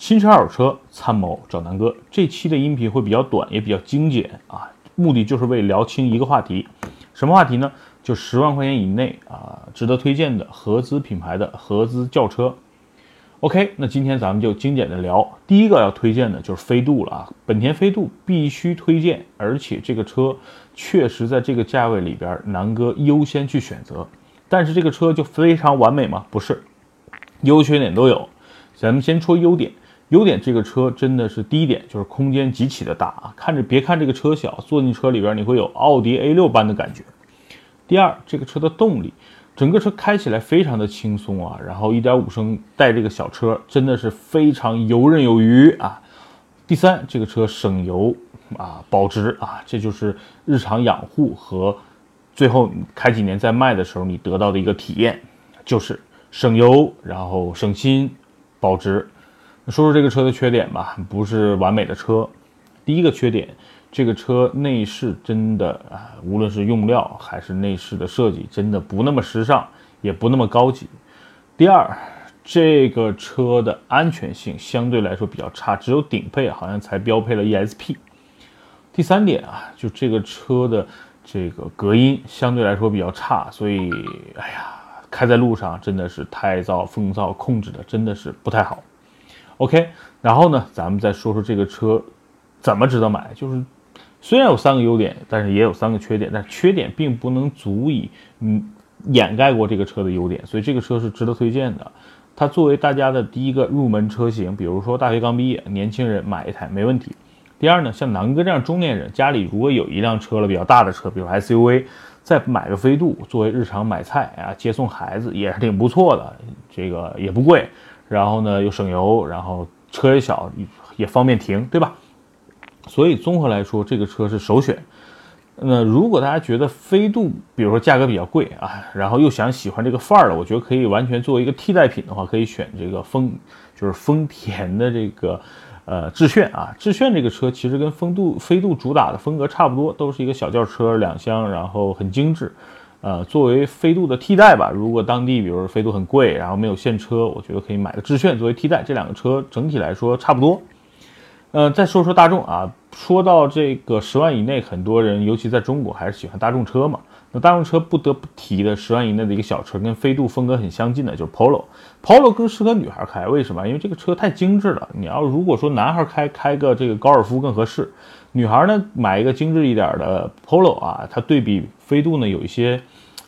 新车二手车参谋找南哥，这期的音频会比较短，也比较精简啊，目的就是为聊清一个话题，什么话题呢？就十万块钱以内啊，值得推荐的合资品牌的合资轿车。OK，那今天咱们就精简的聊，第一个要推荐的就是飞度了啊，本田飞度必须推荐，而且这个车确实在这个价位里边，南哥优先去选择。但是这个车就非常完美吗？不是，优缺点都有。咱们先说优点，优点这个车真的是第一点就是空间极其的大啊，看着别看这个车小，坐进车里边你会有奥迪 A6 般的感觉。第二，这个车的动力，整个车开起来非常的轻松啊，然后1.5升带这个小车真的是非常游刃有余啊。第三，这个车省油啊，保值啊，这就是日常养护和。最后开几年再卖的时候，你得到的一个体验就是省油，然后省心，保值。说说这个车的缺点吧，不是完美的车。第一个缺点，这个车内饰真的啊，无论是用料还是内饰的设计，真的不那么时尚，也不那么高级。第二，这个车的安全性相对来说比较差，只有顶配好像才标配了 ESP。第三点啊，就这个车的。这个隔音相对来说比较差，所以哎呀，开在路上真的是胎噪、风噪控制的真的是不太好。OK，然后呢，咱们再说说这个车怎么值得买。就是虽然有三个优点，但是也有三个缺点，但缺点并不能足以嗯掩盖过这个车的优点，所以这个车是值得推荐的。它作为大家的第一个入门车型，比如说大学刚毕业，年轻人买一台没问题。第二呢，像南哥这样中年人，家里如果有一辆车了，比较大的车，比如 SUV，再买个飞度作为日常买菜啊、接送孩子也是挺不错的。这个也不贵，然后呢又省油，然后车也小，也方便停，对吧？所以综合来说，这个车是首选。那如果大家觉得飞度，比如说价格比较贵啊，然后又想喜欢这个范儿的，我觉得可以完全作为一个替代品的话，可以选这个丰，就是丰田的这个。呃，致炫啊，致炫这个车其实跟风度飞度主打的风格差不多，都是一个小轿车，两厢，然后很精致。呃，作为飞度的替代吧，如果当地比如说飞度很贵，然后没有现车，我觉得可以买个致炫作为替代。这两个车整体来说差不多。呃，再说说大众啊，说到这个十万以内，很多人尤其在中国还是喜欢大众车嘛。那大众车不得不提的十万以内的一个小车，跟飞度风格很相近的，就是 Polo。Polo 更适合女孩开，为什么？因为这个车太精致了。你要如果说男孩开，开个这个高尔夫更合适。女孩呢，买一个精致一点的 Polo 啊，它对比飞度呢，有一些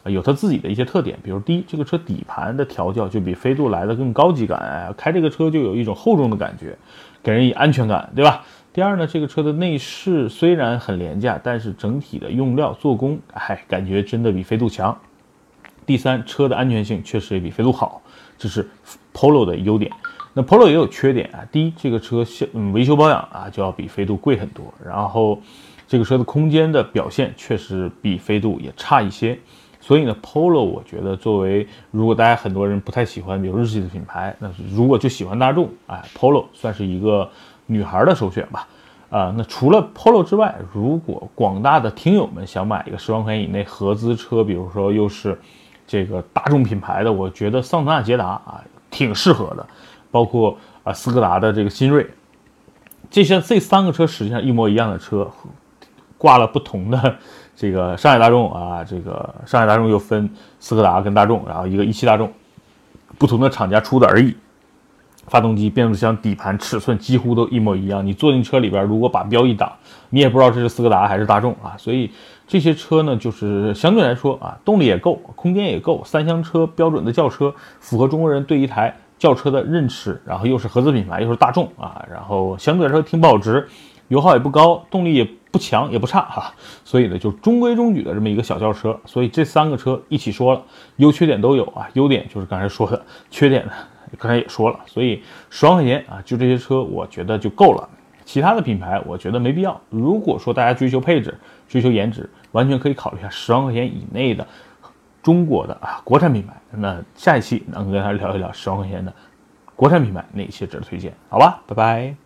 有它自己的一些特点。比如第一，这个车底盘的调教就比飞度来的更高级感，开这个车就有一种厚重的感觉，给人以安全感，对吧？第二呢，这个车的内饰虽然很廉价，但是整体的用料、做工，哎，感觉真的比飞度强。第三，车的安全性确实也比飞度好，这是 Polo 的优点。那 Polo 也有缺点啊，第一，这个车嗯维修保养啊就要比飞度贵很多，然后这个车的空间的表现确实比飞度也差一些。所以呢，Polo 我觉得作为如果大家很多人不太喜欢比如日系的品牌，那如果就喜欢大众，哎，Polo 算是一个。女孩的首选吧，啊，那除了 Polo 之外，如果广大的听友们想买一个十万块钱以内合资车，比如说又是这个大众品牌的，我觉得桑塔纳捷达啊挺适合的，包括啊斯柯达的这个新锐，这些这三个车实际上一模一样的车，挂了不同的这个上海大众啊，这个上海大众又分斯柯达跟大众，然后一个一汽大众，不同的厂家出的而已。发动机、变速箱、底盘尺寸几乎都一模一样。你坐进车里边，如果把标一挡，你也不知道这是斯柯达还是大众啊。所以这些车呢，就是相对来说啊，动力也够，空间也够，三厢车标准的轿车，符合中国人对一台轿车的认识。然后又是合资品牌，又是大众啊，然后相对来说挺保值，油耗也不高，动力也不强也不差哈。所以呢，就中规中矩的这么一个小轿车。所以这三个车一起说了，优缺点都有啊。优点就是刚才说的，缺点呢？刚才也说了，所以十万块钱啊，就这些车，我觉得就够了。其他的品牌，我觉得没必要。如果说大家追求配置、追求颜值，完全可以考虑一下十万块钱以内的中国的啊国产品牌。那下一期能跟大家聊一聊十万块钱的国产品牌哪些值得推荐？好吧，拜拜。